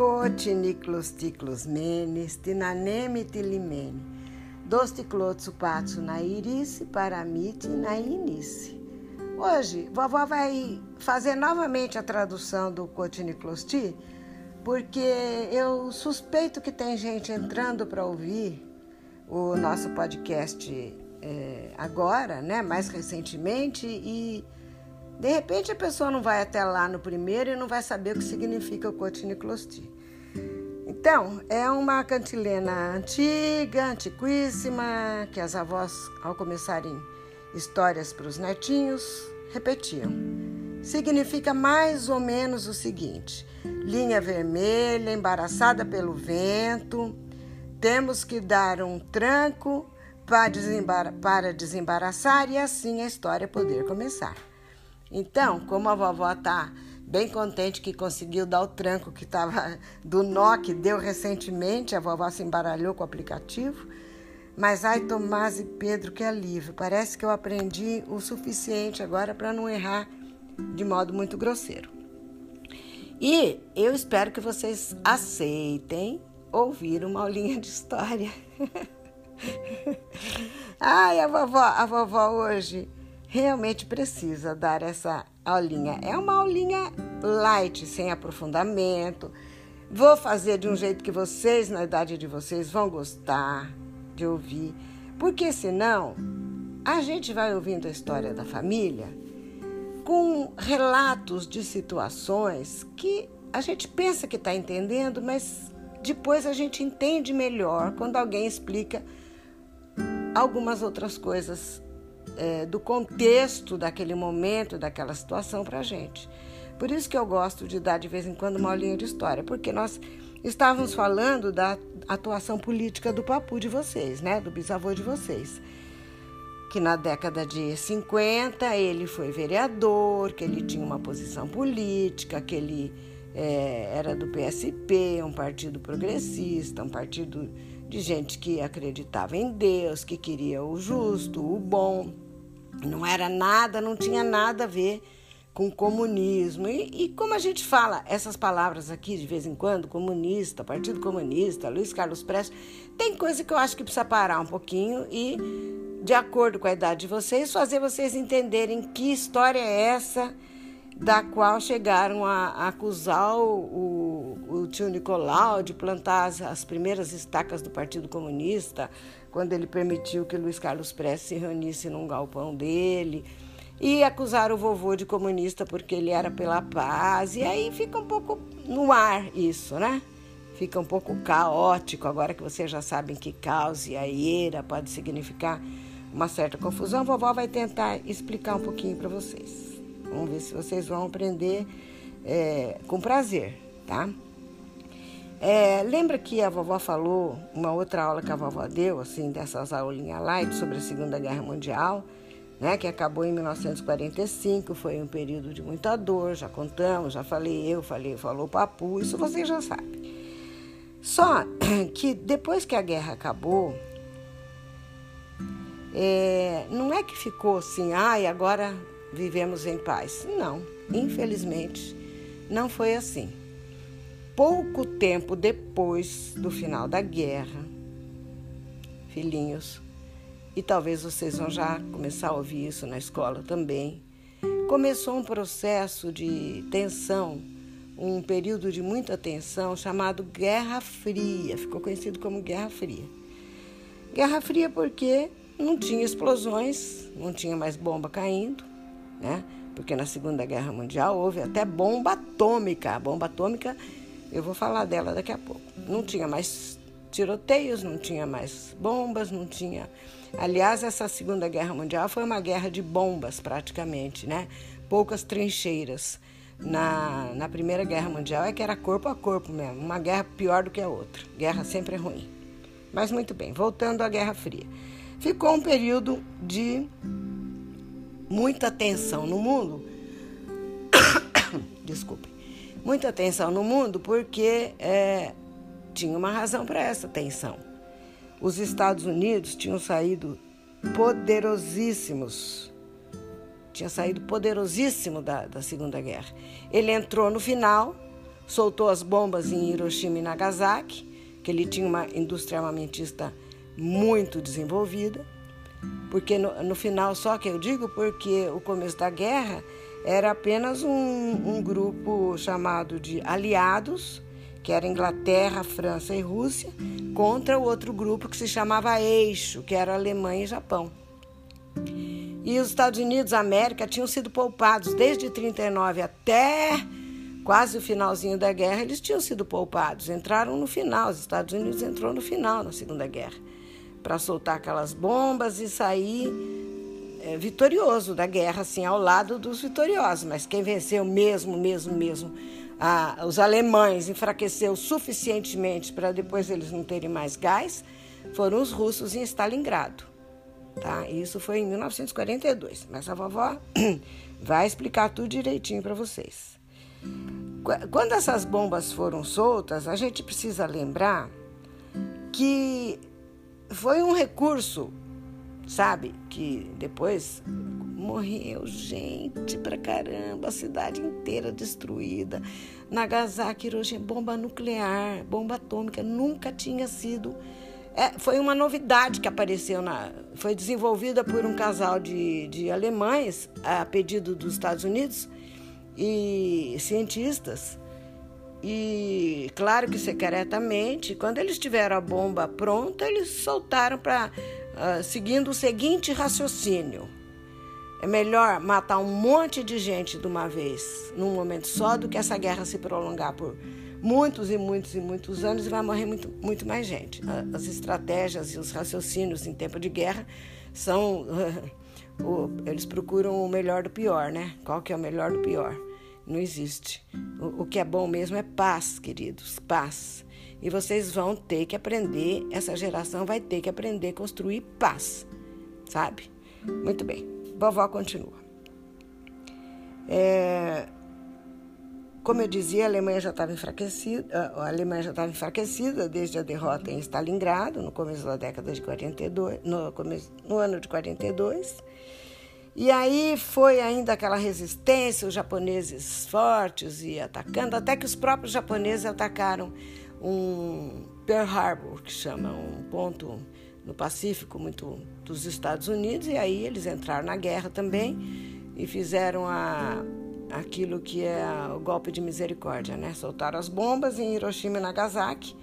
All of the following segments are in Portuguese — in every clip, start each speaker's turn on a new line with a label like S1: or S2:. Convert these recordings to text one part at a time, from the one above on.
S1: Cotiniclos ticlos menes, tinaneme tilimene, dos ticlotsu patsu na irice, paramite na inice. Hoje, vovó vai fazer novamente a tradução do Cotiniclosti, porque eu suspeito que tem gente entrando para ouvir o nosso podcast é, agora, né, mais recentemente, e de repente a pessoa não vai até lá no primeiro e não vai saber o que significa o cotiniclosti. Então, é uma cantilena antiga, antiquíssima, que as avós, ao começarem histórias para os netinhos, repetiam. Significa mais ou menos o seguinte: linha vermelha, embaraçada pelo vento, temos que dar um tranco para desembaraçar e assim a história poder começar. Então, como a vovó está bem contente que conseguiu dar o tranco que estava do nó que deu recentemente, a vovó se embaralhou com o aplicativo. Mas ai, Tomás e Pedro, que alívio! Parece que eu aprendi o suficiente agora para não errar de modo muito grosseiro. E eu espero que vocês aceitem ouvir uma aulinha de história. ai, a vovó, a vovó hoje realmente precisa dar essa aulinha. É uma aulinha light, sem aprofundamento. Vou fazer de um jeito que vocês, na idade de vocês, vão gostar de ouvir, porque senão a gente vai ouvindo a história da família com relatos de situações que a gente pensa que está entendendo, mas depois a gente entende melhor quando alguém explica algumas outras coisas é, do contexto daquele momento, daquela situação para a gente. Por isso que eu gosto de dar de vez em quando uma aulinha de história, porque nós estávamos falando da atuação política do papu de vocês, né, do bisavô de vocês. Que na década de 50 ele foi vereador, que ele tinha uma posição política, que ele é, era do PSP, um partido progressista, um partido de gente que acreditava em Deus, que queria o justo, o bom. Não era nada, não tinha nada a ver com comunismo. E, e, como a gente fala essas palavras aqui de vez em quando, comunista, Partido Comunista, Luiz Carlos Prestes, tem coisa que eu acho que precisa parar um pouquinho e, de acordo com a idade de vocês, fazer vocês entenderem que história é essa da qual chegaram a, a acusar o, o, o, tio Nicolau de plantar as, as, primeiras estacas do Partido Comunista, quando ele permitiu que Luiz Carlos Prestes se reunisse num galpão dele, e acusar o vovô de comunista porque ele era pela paz, e aí fica um pouco no ar isso, né? Fica um pouco caótico, agora que vocês já sabem que caos e aieira pode significar uma certa confusão, a vovó vai tentar explicar um pouquinho para vocês. Vamos ver se vocês vão aprender é, com prazer, tá? É, lembra que a vovó falou, uma outra aula que a vovó deu, assim, dessas aulinhas light sobre a Segunda Guerra Mundial, né, que acabou em 1945, foi um período de muita dor, já contamos, já falei eu, falei, falou o Papu, isso vocês já sabem. Só que depois que a guerra acabou, é, não é que ficou assim, ai, ah, agora vivemos em paz. Não, infelizmente, não foi assim. Pouco tempo depois do final da guerra, filhinhos, e talvez vocês vão já começar a ouvir isso na escola também, começou um processo de tensão, um período de muita tensão chamado Guerra Fria, ficou conhecido como Guerra Fria. Guerra Fria porque não tinha explosões, não tinha mais bomba caindo, né? Porque na Segunda Guerra Mundial houve até bomba atômica. A bomba atômica, eu vou falar dela daqui a pouco. Não tinha mais tiroteios, não tinha mais bombas, não tinha. Aliás, essa Segunda Guerra Mundial foi uma guerra de bombas, praticamente, né? Poucas trincheiras. Na, na Primeira Guerra Mundial é que era corpo a corpo mesmo, uma guerra pior do que a outra. Guerra sempre é ruim. Mas muito bem, voltando à Guerra Fria. Ficou um período de muita tensão no mundo. Desculpe. Muita tensão no mundo porque é, tinha uma razão para essa tensão. Os Estados Unidos tinham saído poderosíssimos. Tinha saído poderosíssimo da, da Segunda Guerra. Ele entrou no final, soltou as bombas em Hiroshima e Nagasaki, que ele tinha uma indústria armamentista muito desenvolvida, porque no, no final, só que eu digo porque o começo da guerra era apenas um, um grupo chamado de aliados, que era Inglaterra, França e Rússia, contra o outro grupo que se chamava Eixo, que era Alemanha e Japão. E os Estados Unidos, a América, tinham sido poupados desde 39 até quase o finalzinho da guerra, eles tinham sido poupados. Entraram no final, os Estados Unidos entrou no final na Segunda Guerra, para soltar aquelas bombas e sair é, vitorioso da guerra, assim, ao lado dos vitoriosos. Mas quem venceu mesmo, mesmo, mesmo, a, os alemães enfraqueceu suficientemente para depois eles não terem mais gás, foram os russos em Stalingrado. Tá? Isso foi em 1942. Mas a vovó vai explicar tudo direitinho para vocês. Quando essas bombas foram soltas, a gente precisa lembrar que foi um recurso, sabe? Que depois morreu gente pra caramba, a cidade inteira destruída. Nagasaki, Hiroshima, bomba nuclear, bomba atômica, nunca tinha sido é, foi uma novidade que apareceu na. Foi desenvolvida por um casal de, de alemães, a pedido dos Estados Unidos, e cientistas. E claro que secretamente, quando eles tiveram a bomba pronta, eles soltaram para. Ah, seguindo o seguinte raciocínio: é melhor matar um monte de gente de uma vez, num momento só, do que essa guerra se prolongar por muitos e muitos e muitos anos e vai morrer muito, muito mais gente. As estratégias e os raciocínios em tempo de guerra são. eles procuram o melhor do pior, né? Qual que é o melhor do pior? Não existe. O que é bom mesmo é paz, queridos, paz. E vocês vão ter que aprender, essa geração vai ter que aprender a construir paz, sabe? Muito bem, vovó continua. É, como eu dizia, a Alemanha já estava enfraquecida, a Alemanha já estava enfraquecida desde a derrota em Stalingrado, no começo da década de 42, no, começo, no ano de 42. E aí foi ainda aquela resistência, os japoneses fortes e atacando, até que os próprios japoneses atacaram um Pearl Harbor, que chama um ponto no Pacífico muito dos Estados Unidos, e aí eles entraram na guerra também e fizeram a aquilo que é o golpe de misericórdia, né? Soltaram as bombas em Hiroshima e Nagasaki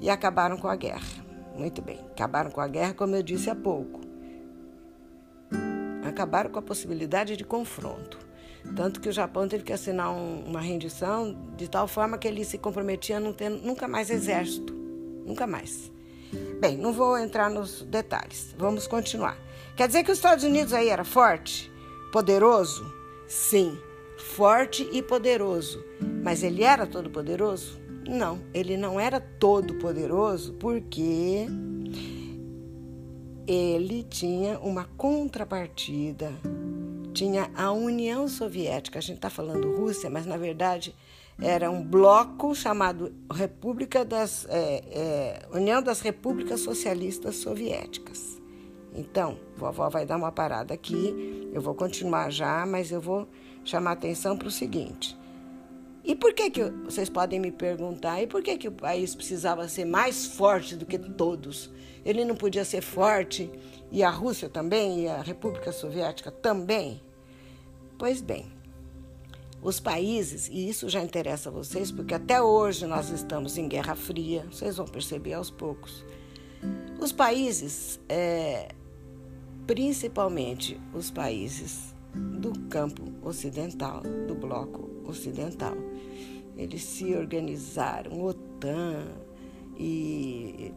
S1: e acabaram com a guerra. Muito bem, acabaram com a guerra, como eu disse há pouco. Acabaram com a possibilidade de confronto. Tanto que o Japão teve que assinar um, uma rendição de tal forma que ele se comprometia a não ter nunca mais exército. Nunca mais. Bem, não vou entrar nos detalhes. Vamos continuar. Quer dizer que os Estados Unidos aí era forte? Poderoso? Sim forte e poderoso. Mas ele era todo poderoso? Não, ele não era todo poderoso porque ele tinha uma contrapartida. Tinha a União Soviética, a gente está falando Rússia, mas na verdade era um bloco chamado República das é, é, União das Repúblicas Socialistas Soviéticas. Então, vovó vai dar uma parada aqui. Eu vou continuar já, mas eu vou chamar atenção para o seguinte. E por que que vocês podem me perguntar? E por que que o país precisava ser mais forte do que todos? Ele não podia ser forte e a Rússia também e a República Soviética também? Pois bem, os países, e isso já interessa a vocês, porque até hoje nós estamos em Guerra Fria, vocês vão perceber aos poucos. Os países, é, principalmente os países do campo ocidental, do bloco ocidental. Eles se organizaram, OTAN e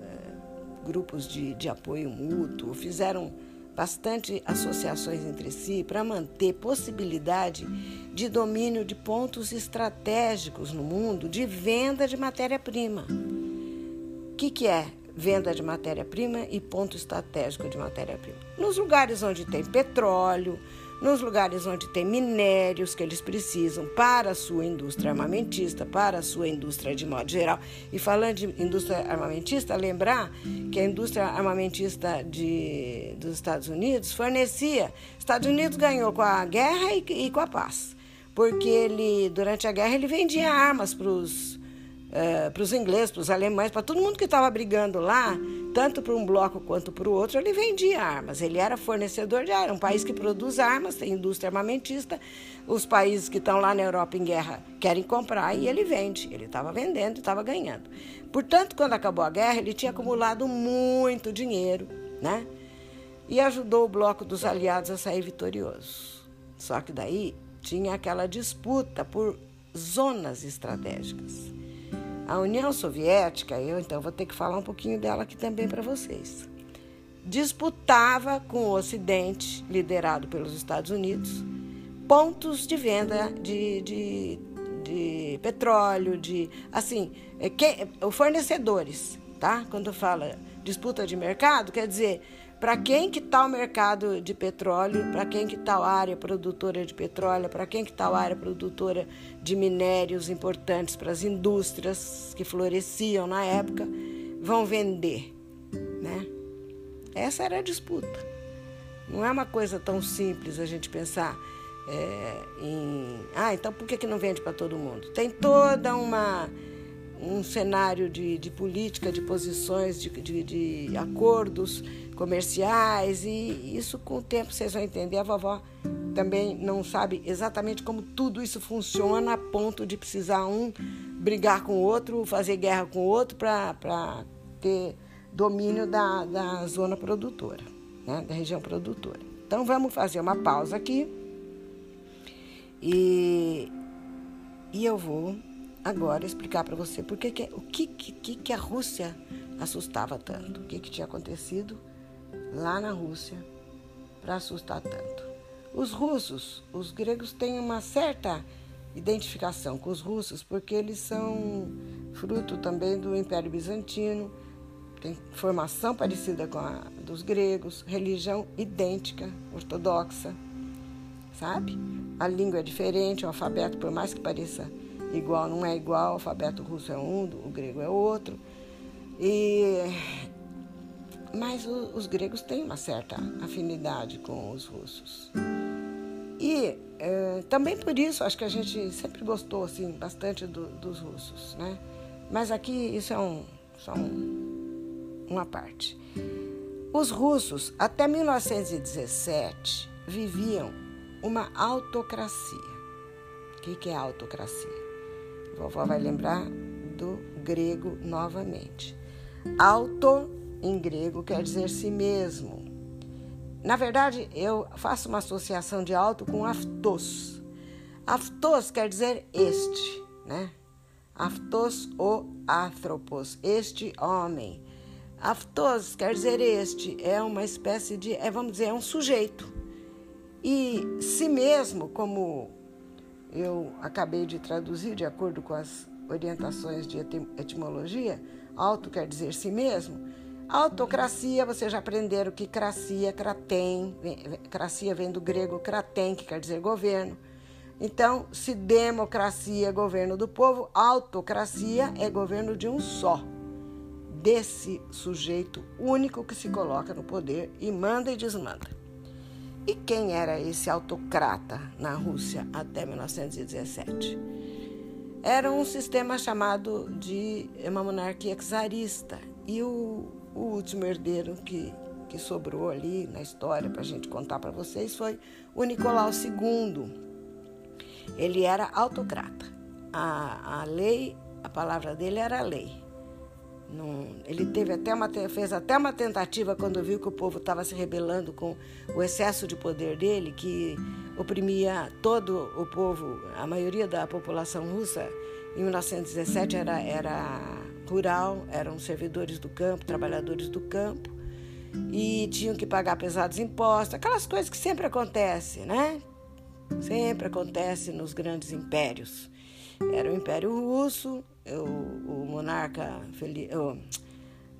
S1: é, grupos de, de apoio mútuo, fizeram bastante associações entre si para manter possibilidade de domínio de pontos estratégicos no mundo de venda de matéria-prima. O que, que é venda de matéria-prima e ponto estratégico de matéria-prima. Nos lugares onde tem petróleo, nos lugares onde tem minérios que eles precisam para a sua indústria armamentista, para a sua indústria de modo geral. E falando de indústria armamentista, lembrar que a indústria armamentista de, dos Estados Unidos fornecia. Estados Unidos ganhou com a guerra e, e com a paz porque ele, durante a guerra, ele vendia armas para os é, para os ingleses, para os alemães, para todo mundo que estava brigando lá, tanto para um bloco quanto para o outro, ele vendia armas. Ele era fornecedor de armas. Um país que produz armas, tem indústria armamentista. Os países que estão lá na Europa em guerra querem comprar e ele vende. Ele estava vendendo e estava ganhando. Portanto, quando acabou a guerra, ele tinha acumulado muito dinheiro, né? E ajudou o bloco dos aliados a sair vitorioso. Só que daí tinha aquela disputa por zonas estratégicas. A União Soviética, eu então vou ter que falar um pouquinho dela aqui também para vocês, disputava com o Ocidente, liderado pelos Estados Unidos, pontos de venda de, de, de petróleo, de assim, é, que, fornecedores, tá? Quando fala disputa de mercado, quer dizer para quem que está o mercado de petróleo, para quem que está a área produtora de petróleo, para quem que está a área produtora de minérios importantes para as indústrias que floresciam na época, vão vender, né? Essa era a disputa. Não é uma coisa tão simples a gente pensar é, em... Ah, então por que, que não vende para todo mundo? Tem toda uma um cenário de, de política, de posições, de, de, de acordos comerciais e isso com o tempo vocês vão entender. A vovó também não sabe exatamente como tudo isso funciona a ponto de precisar um brigar com o outro, fazer guerra com o outro para ter domínio da, da zona produtora, né, da região produtora. Então vamos fazer uma pausa aqui e, e eu vou agora explicar para você por que, que o que, que, que a Rússia assustava tanto, o que, que tinha acontecido lá na Rússia para assustar tanto. Os russos, os gregos têm uma certa identificação com os russos porque eles são fruto também do Império Bizantino, tem formação parecida com a dos gregos, religião idêntica, ortodoxa, sabe? A língua é diferente, o alfabeto, por mais que pareça igual, não é igual, o alfabeto russo é um, o grego é outro. E mas o, os gregos têm uma certa afinidade com os russos. E é, também por isso acho que a gente sempre gostou assim bastante do, dos russos, né? Mas aqui isso é um, só um, uma parte. Os russos até 1917 viviam uma autocracia. O que, que é autocracia? A vovó vai lembrar do grego novamente. Auto em grego quer dizer si mesmo. Na verdade, eu faço uma associação de auto com aftos. Aftos quer dizer este, né? Aftos ou anthropos, este homem. Aftos quer dizer este, é uma espécie de, é, vamos dizer, é um sujeito. E si mesmo, como eu acabei de traduzir de acordo com as orientações de etimologia, auto quer dizer si mesmo, Autocracia, vocês já aprenderam que cracia, kratem, cracia vem do grego kratem, que quer dizer governo. Então, se democracia é governo do povo, autocracia é governo de um só, desse sujeito único que se coloca no poder e manda e desmanda. E quem era esse autocrata na Rússia até 1917? Era um sistema chamado de uma monarquia czarista. E o o último herdeiro que, que sobrou ali na história para a gente contar para vocês foi o Nicolau II. Ele era autocrata. A, a lei, a palavra dele era lei. Não, ele teve até uma, fez até uma tentativa quando viu que o povo estava se rebelando com o excesso de poder dele, que oprimia todo o povo, a maioria da população russa. Em 1917 era, era rural, eram servidores do campo, trabalhadores do campo, e tinham que pagar pesados impostos, aquelas coisas que sempre acontecem, né? Sempre acontece nos grandes impérios. Era o Império Russo, o, monarca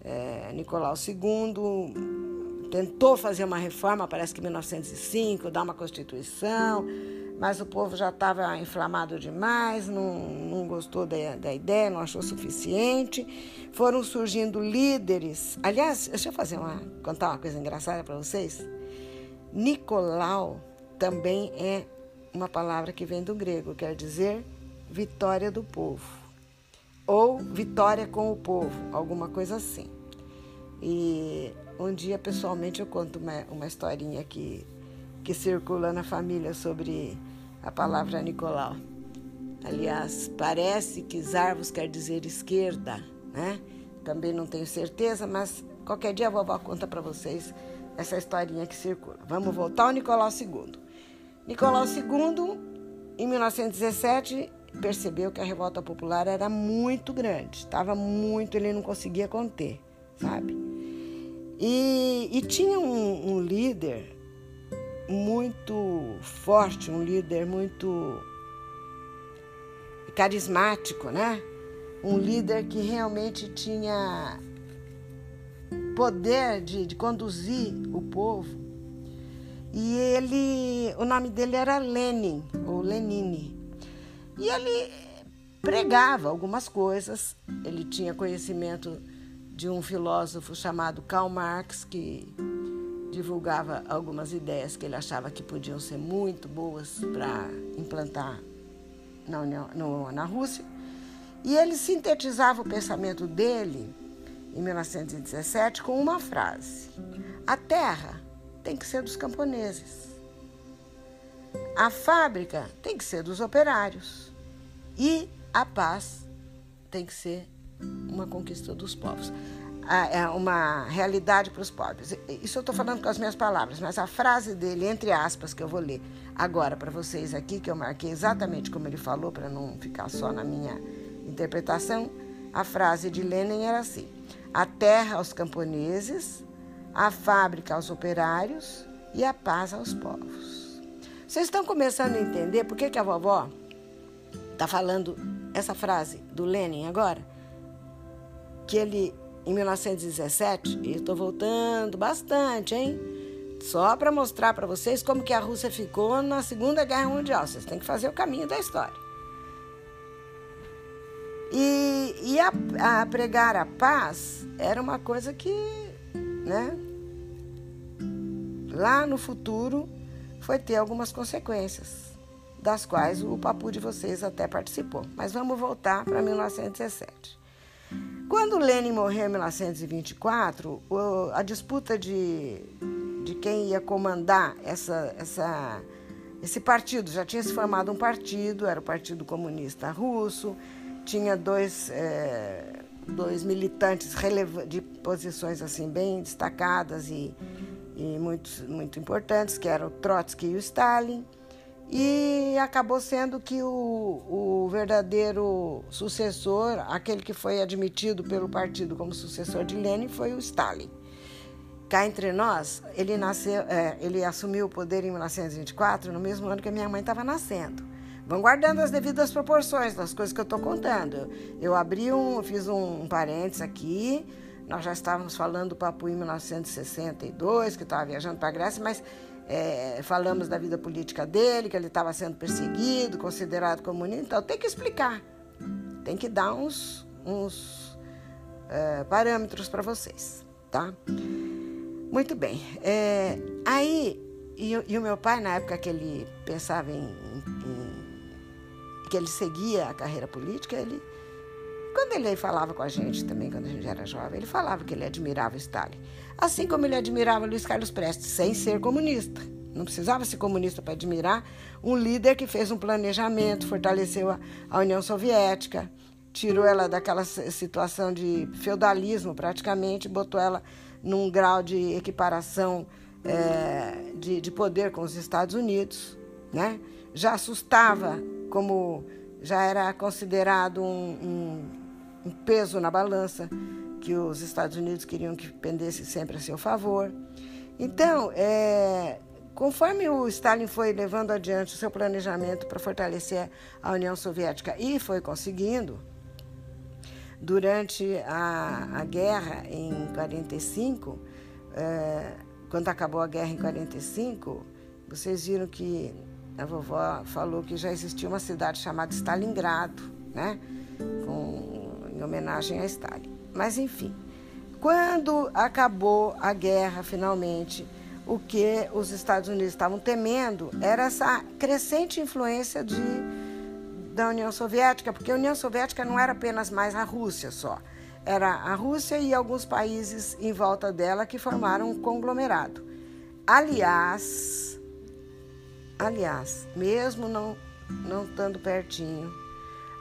S1: é, Nicolau II tentou fazer uma reforma, parece que em 1905, dar uma constituição mas o povo já estava inflamado demais, não, não gostou da, da, ideia, não achou suficiente. Foram surgindo líderes. Aliás, deixa eu fazer uma, contar uma coisa engraçada para vocês. Nicolau também é uma palavra que vem do grego, quer dizer vitória do povo, ou vitória com o povo, alguma coisa assim. E um dia, pessoalmente, eu conto uma, uma historinha que, que circula na família sobre a palavra Nicolau. Aliás, parece que Zarvos quer dizer esquerda, né? Também não tenho certeza, mas qualquer dia a vovó conta para vocês essa historinha que circula. Vamos voltar ao Nicolau II. Nicolau II, em 1917, percebeu que a revolta popular era muito grande, estava muito, ele não conseguia conter, sabe? E, e tinha um, um líder muito forte, um líder muito carismático, né? Um líder que realmente tinha poder de, de conduzir o povo. E ele, o nome dele era Lenin, ou Lenine. E ele pregava algumas coisas. Ele tinha conhecimento de um filósofo chamado Karl Marx, que divulgava algumas ideias que ele achava que podiam ser muito boas para implantar na, União, no, na Rússia. E ele sintetizava o pensamento dele, em 1917, com uma frase: A terra tem que ser dos camponeses. A fábrica tem que ser dos operários. E a paz tem que ser uma conquista dos povos. É uma realidade para os pobres. Isso eu estou falando com as minhas palavras, mas a frase dele, entre aspas, que eu vou ler agora para vocês aqui, que eu marquei exatamente como ele falou, para não ficar só na minha interpretação, a frase de Lenin era assim: a terra aos camponeses, a fábrica aos operários e a paz aos povos. Vocês estão começando a entender por que, que a vovó está falando essa frase do Lenin agora? Que ele em 1917, e estou voltando bastante, hein? Só para mostrar para vocês como que a Rússia ficou na Segunda Guerra Mundial. Vocês têm que fazer o caminho da história. E, e a, a pregar a paz era uma coisa que, né? Lá no futuro foi ter algumas consequências, das quais o papo de vocês até participou. Mas vamos voltar para 1917. Quando Lenin morreu em 1924, a disputa de, de quem ia comandar essa, essa, esse partido, já tinha se formado um partido, era o Partido Comunista Russo, tinha dois, é, dois militantes de posições assim bem destacadas e, e muito, muito importantes, que eram o Trotsky e o Stalin e acabou sendo que o, o, verdadeiro sucessor, aquele que foi admitido pelo partido como sucessor de Lenin, foi o Stalin. Cá entre nós, ele, nasceu, é, ele assumiu o poder em 1924, no mesmo ano que a minha mãe estava nascendo. Vão guardando as devidas proporções das coisas que eu estou contando. Eu abri um, fiz um, um parênteses aqui. Nós já estávamos falando do Papu em 1962, que estava viajando para a Grécia, mas é, falamos da vida política dele, que ele estava sendo perseguido, considerado comunista. Então, tem que explicar, tem que dar uns, uns é, parâmetros para vocês, tá? Muito bem. É, aí, e, e, o meu pai, na época que ele pensava em, em, que ele seguia a carreira política, ele, quando ele falava com a gente também, quando a gente era jovem, ele falava que ele admirava Stalin. Assim como ele admirava Luiz Carlos Prestes, sem ser comunista. Não precisava ser comunista para admirar um líder que fez um planejamento, fortaleceu a, a União Soviética, tirou ela daquela situação de feudalismo praticamente, botou ela num grau de equiparação é, de, de, poder com os Estados Unidos, né? Já assustava como já era considerado um, um, um peso na balança que os Estados Unidos queriam que pendesse sempre a seu favor. Então, é, conforme o Stalin foi levando adiante o seu planejamento para fortalecer a União Soviética e foi conseguindo, durante a, a guerra em 45, é, quando acabou a guerra em 45, vocês viram que a vovó falou que já existia uma cidade chamada Stalingrado, né? Com, em homenagem a Stalin. Mas enfim, quando acabou a guerra finalmente, o que os Estados Unidos estavam temendo era essa crescente influência de, da União Soviética, porque a União Soviética não era apenas mais a Rússia só, era a Rússia e alguns países em volta dela que formaram um conglomerado. Aliás, aliás, mesmo não, não estando pertinho,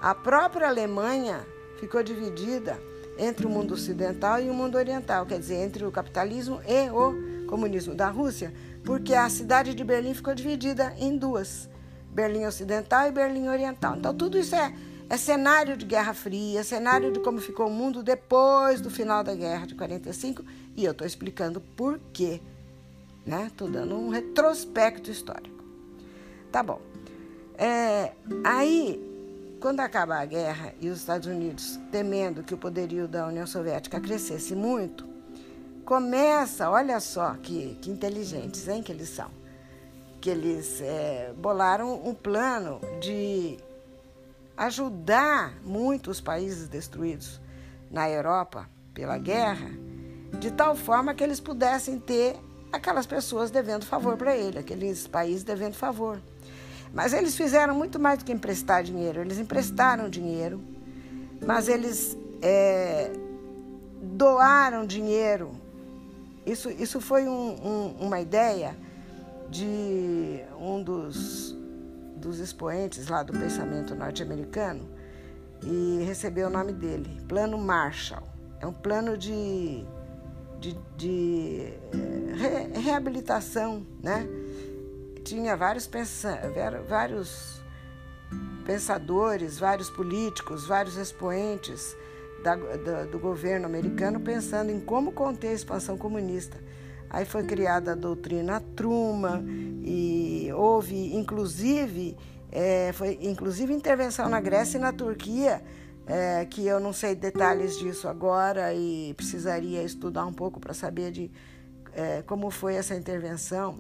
S1: a própria Alemanha ficou dividida entre o mundo ocidental e o mundo oriental, quer dizer, entre o capitalismo e o comunismo da Rússia, porque a cidade de Berlim ficou dividida em duas, Berlim Ocidental e Berlim Oriental. Então tudo isso é é cenário de Guerra Fria, cenário de como ficou o mundo depois do final da guerra de 45 e eu estou explicando por quê. Estou né? dando um retrospecto histórico. Tá bom. É, aí, quando acaba a guerra e os Estados Unidos, temendo que o poderio da União Soviética crescesse muito, começa, olha só que, que inteligentes hein, que eles são, que eles é, bolaram um plano de ajudar muito os países destruídos na Europa pela guerra, de tal forma que eles pudessem ter aquelas pessoas devendo favor para ele, aqueles países devendo favor. Mas eles fizeram muito mais do que emprestar dinheiro, eles emprestaram dinheiro, mas eles é, doaram dinheiro. Isso, isso foi um, um, uma ideia de um dos dos expoentes lá do pensamento norte-americano e recebeu o nome dele, Plano Marshall. É um plano de, de, de eh, re, reabilitação, né? Tinha vários, pensa, vários pensadores, vários políticos, vários expoentes da, da, do governo americano pensando em como conter a expansão comunista. Aí foi criada a doutrina Truman e houve, inclusive, é, foi inclusive intervenção na Grécia e na Turquia, é, que eu não sei detalhes disso agora e precisaria estudar um pouco para saber de é, como foi essa intervenção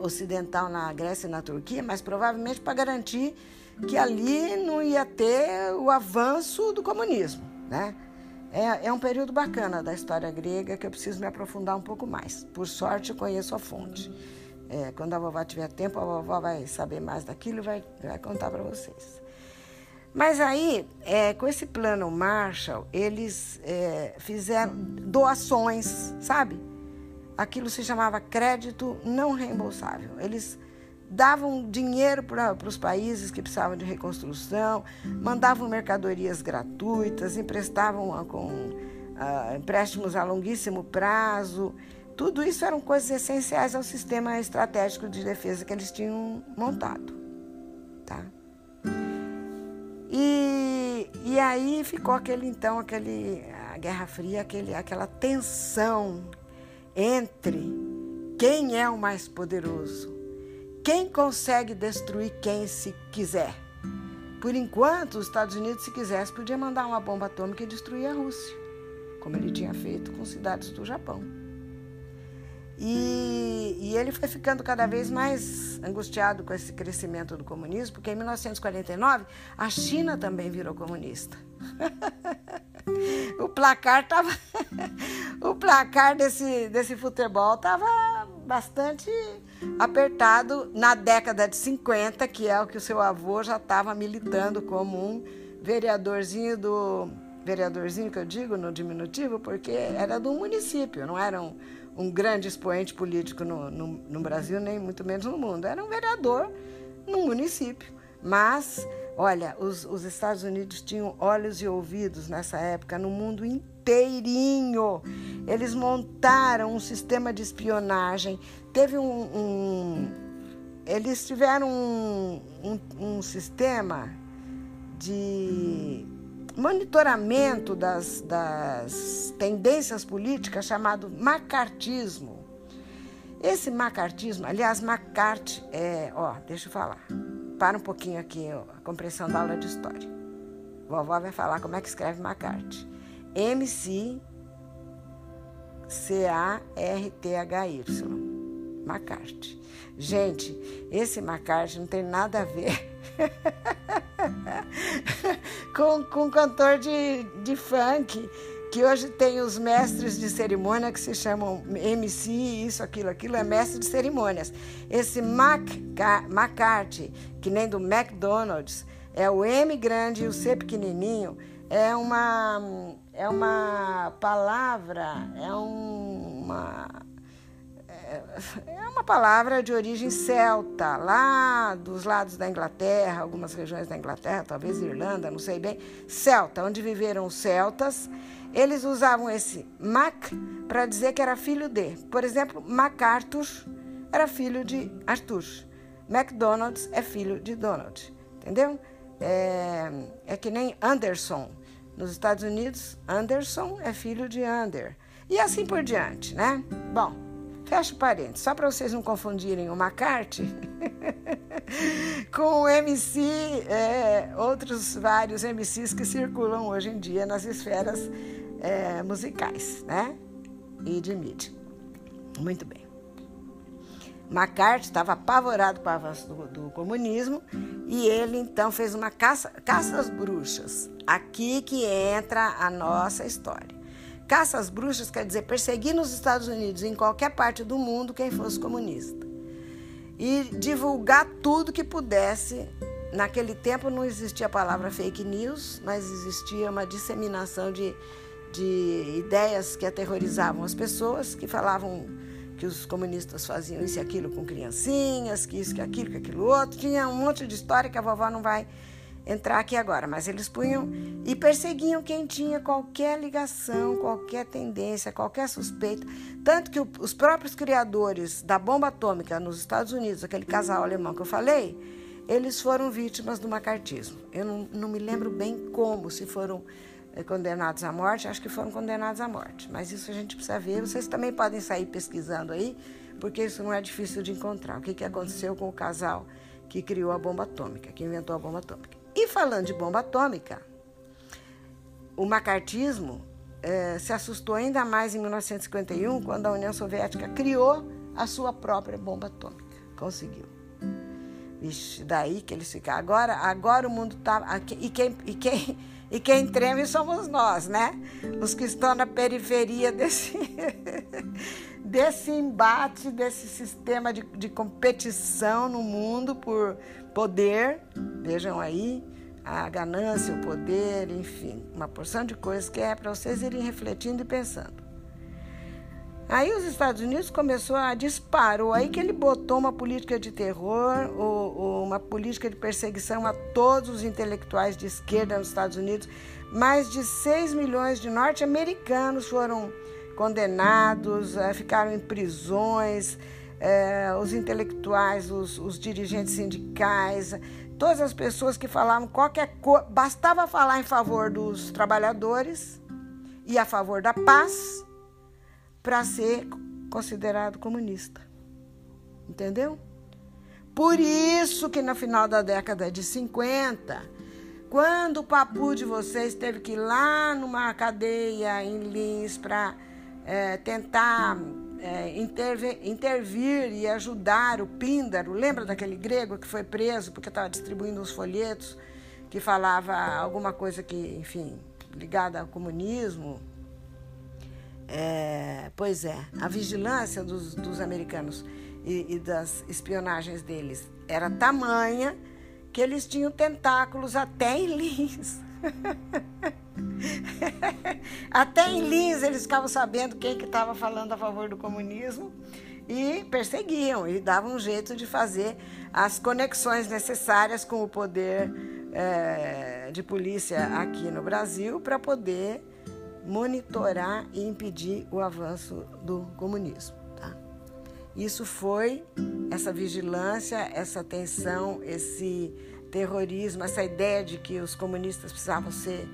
S1: ocidental na Grécia e na Turquia, mas provavelmente para garantir que ali não ia ter o avanço do comunismo, né? É, é um período bacana da história grega que eu preciso me aprofundar um pouco mais. Por sorte, conheço a fonte. É, quando a vovó tiver tempo, a vovó vai saber mais daquilo e vai, vai contar para vocês. Mas aí, é, com esse plano Marshall, eles é, fizeram doações, sabe? Aquilo se chamava crédito não reembolsável. Eles davam dinheiro para os países que precisavam de reconstrução, mandavam mercadorias gratuitas, emprestavam com uh, empréstimos a longuíssimo prazo. Tudo isso eram coisas essenciais ao sistema estratégico de defesa que eles tinham montado. Tá? E, e aí ficou aquele então aquele a Guerra Fria, aquele, aquela tensão entre quem é o mais poderoso quem consegue destruir quem se quiser? Por enquanto, os Estados Unidos, se quisesse, podia mandar uma bomba atômica e destruir a Rússia, como ele tinha feito com cidades do Japão. E, e, ele foi ficando cada vez mais angustiado com esse crescimento do comunismo, porque em 1949 a China também virou comunista. o placar tava, o placar desse, desse futebol estava bastante apertado na década de 50, que é o que o seu avô já estava militando como um vereadorzinho do. Vereadorzinho que eu digo no diminutivo, porque era do município, não era um, um grande expoente político no, no, no Brasil, nem muito menos no mundo. Era um vereador no município. Mas, olha, os, os Estados Unidos tinham olhos e ouvidos nessa época no mundo inteirinho. Eles montaram um sistema de espionagem, teve um, um eles tiveram um, um, um, sistema de monitoramento das, das tendências políticas chamado macartismo. Esse macartismo, aliás, Macart é, ó, deixa eu falar. Para um pouquinho aqui a compreensão da aula de história. Vovó vai falar como é que escreve Macart. M-C C-A-R-T-H-Y. McCarthy. Gente, esse McCarthy não tem nada a ver com, com cantor de, de funk que hoje tem os mestres de cerimônia que se chamam MC, isso, aquilo, aquilo, é mestre de cerimônias. Esse Mac, McCarthy, que nem do McDonald's, é o M grande e o C pequenininho, é uma, é uma palavra, é um, uma é uma palavra de origem celta, lá dos lados da Inglaterra, algumas regiões da Inglaterra, talvez Irlanda, não sei bem. Celta, onde viveram os celtas. Eles usavam esse Mac para dizer que era filho de. Por exemplo, MacArthur era filho de Arthur. McDonald's é filho de Donald. Entendeu? É, é que nem Anderson. Nos Estados Unidos, Anderson é filho de Ander. E assim por diante, né? Bom, Fecha parênteses, só para vocês não confundirem o McCarthy com o MC, é, outros vários MCs que circulam hoje em dia nas esferas é, musicais né? e de mídia. Muito bem. McCarthy estava apavorado com o avanço do, do, comunismo e ele então fez uma caça, caça às bruxas. Aqui que entra a nossa história. Caça às bruxas quer dizer perseguir nos Estados Unidos, em qualquer parte do mundo, quem fosse comunista. E divulgar tudo que pudesse. Naquele tempo não existia a palavra fake news, mas existia uma disseminação de, de ideias que aterrorizavam as pessoas, que falavam que os comunistas faziam isso e aquilo com criancinhas, que isso, que aquilo, que aquilo outro. Tinha um monte de história que a vovó não vai entrar aqui agora, mas eles punham e perseguiam quem tinha qualquer ligação, qualquer tendência, qualquer suspeita. Tanto que os próprios criadores da bomba atômica nos Estados Unidos, aquele casal alemão que eu falei, eles foram vítimas do macartismo. Eu não, não me lembro bem como, se foram eh, condenados à morte, acho que foram condenados à morte. Mas isso a gente precisa ver. Vocês também podem sair pesquisando aí, porque isso não é difícil de encontrar. O que, que aconteceu com o casal que criou a bomba atômica, que inventou a bomba atômica. E falando de bomba atômica, o macartismo eh, se assustou ainda mais em 1951, quando a União Soviética criou a sua própria bomba atômica. Conseguiu. Vixe, daí que eles ficaram. Agora, agora o mundo está. E quem, e, quem, e quem treme somos nós, né? Os que estão na periferia desse, desse embate, desse sistema de, de competição no mundo por poder, vejam aí, a ganância, o poder, enfim, uma porção de coisas que é para vocês irem refletindo e pensando. Aí os Estados Unidos começou a disparou, aí que ele botou uma política de terror, ou, ou uma política de perseguição a todos os intelectuais de esquerda nos Estados Unidos. Mais de 6 milhões de norte-americanos foram condenados, eh, ficaram em prisões, é, os intelectuais, os, os, dirigentes sindicais, todas as pessoas que falavam qualquer coisa, bastava falar em favor dos trabalhadores e a favor da paz para ser considerado comunista. Entendeu? Por isso que no final da década de 50, quando o papu de vocês teve que ir lá numa cadeia em Lins para é, tentar é, intervir, e ajudar o Píndaro. Lembra daquele grego que foi preso porque estava distribuindo uns folhetos que falava alguma coisa que, enfim, ligada ao comunismo? É, pois é, a vigilância dos, dos americanos e, e das espionagens deles era tamanha que eles tinham tentáculos até em Lins. Até em Lins eles ficavam sabendo quem que estava falando a favor do comunismo e perseguiam e davam um jeito de fazer as conexões necessárias com o poder é, de polícia aqui no Brasil para poder monitorar e impedir o avanço do comunismo. Tá? Isso foi essa vigilância, essa tensão, esse terrorismo, essa ideia de que os comunistas precisavam ser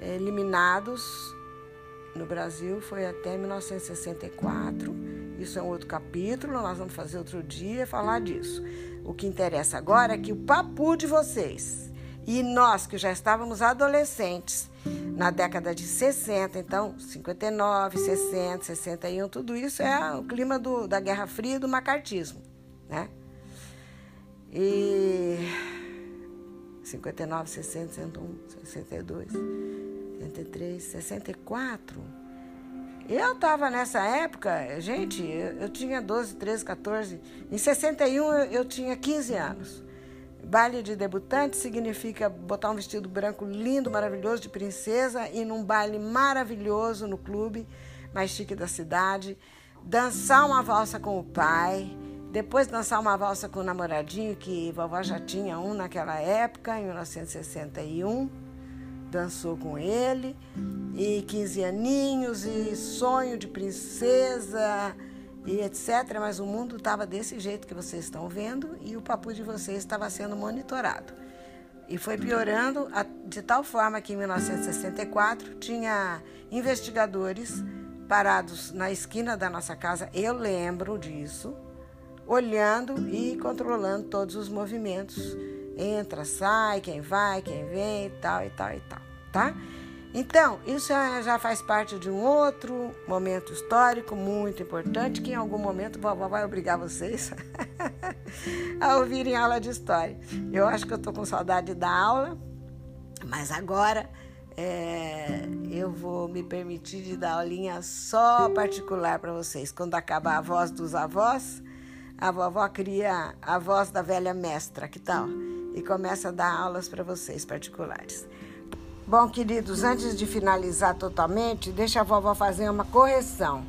S1: eliminados no Brasil foi até 1964. Isso é um outro capítulo, nós vamos fazer outro dia falar disso. O que interessa agora é que o papo de vocês e nós que já estávamos adolescentes na década de 60, então 59, 60, 61, tudo isso é o clima do, da Guerra Fria e do macartismo, né? E 59, 60, 61, 62. 73, 64. Eu estava nessa época, gente, eu, eu, tinha 12, 13, 14. Em 61 eu, eu tinha 15 anos. Baile de debutante significa botar um vestido branco lindo, maravilhoso de princesa e num baile maravilhoso no clube mais chique da cidade, dançar uma valsa com o pai, depois dançar uma valsa com o namoradinho, que vovó já tinha um naquela época, em 1961, dançou com ele, e 15 aninhos, e sonho de princesa, e etc. Mas o mundo estava desse jeito que vocês estão vendo e o papo de vocês estava sendo monitorado. E foi piorando de tal forma que em 1964 tinha investigadores parados na esquina da nossa casa, eu lembro disso, olhando e controlando todos os movimentos. Entra, sai, quem vai, quem vem e tal e tal e tal, tá? Então, isso já faz parte de um outro momento histórico muito importante que em algum momento vovó vai obrigar vocês a ouvirem aula de história. Eu acho que eu estou com saudade da aula, mas agora é, eu vou me permitir de dar aulinha só particular para vocês. Quando acabar a voz dos avós, a vovó cria a voz da velha mestra, que tal? E começa a dar aulas para vocês particulares. Bom, queridos, antes de finalizar totalmente, deixa a vovó fazer uma correção.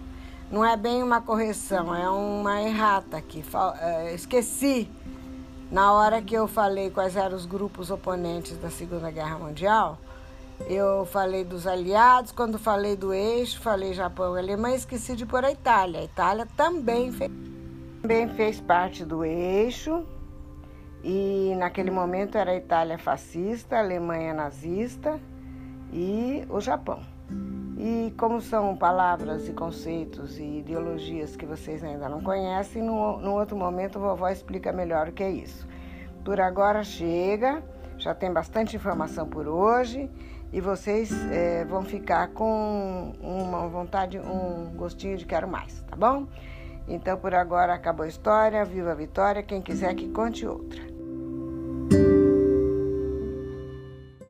S1: Não é bem uma correção, é uma errata aqui. É, esqueci na hora que eu falei quais eram os grupos oponentes da Segunda Guerra Mundial. Eu falei dos aliados, quando falei do eixo, falei Japão e Alemanha, esqueci de pôr a Itália. A Itália também fez, também fez parte do eixo. E naquele momento era a Itália fascista, a Alemanha nazista e o Japão. E como são palavras e conceitos e ideologias que vocês ainda não conhecem, no, no outro momento a vovó explica melhor o que é isso. Por agora chega, já tem bastante informação por hoje e vocês é, vão ficar com uma vontade, um gostinho de quero mais, tá bom? Então por agora acabou a história, viva a vitória, quem quiser que conte outra.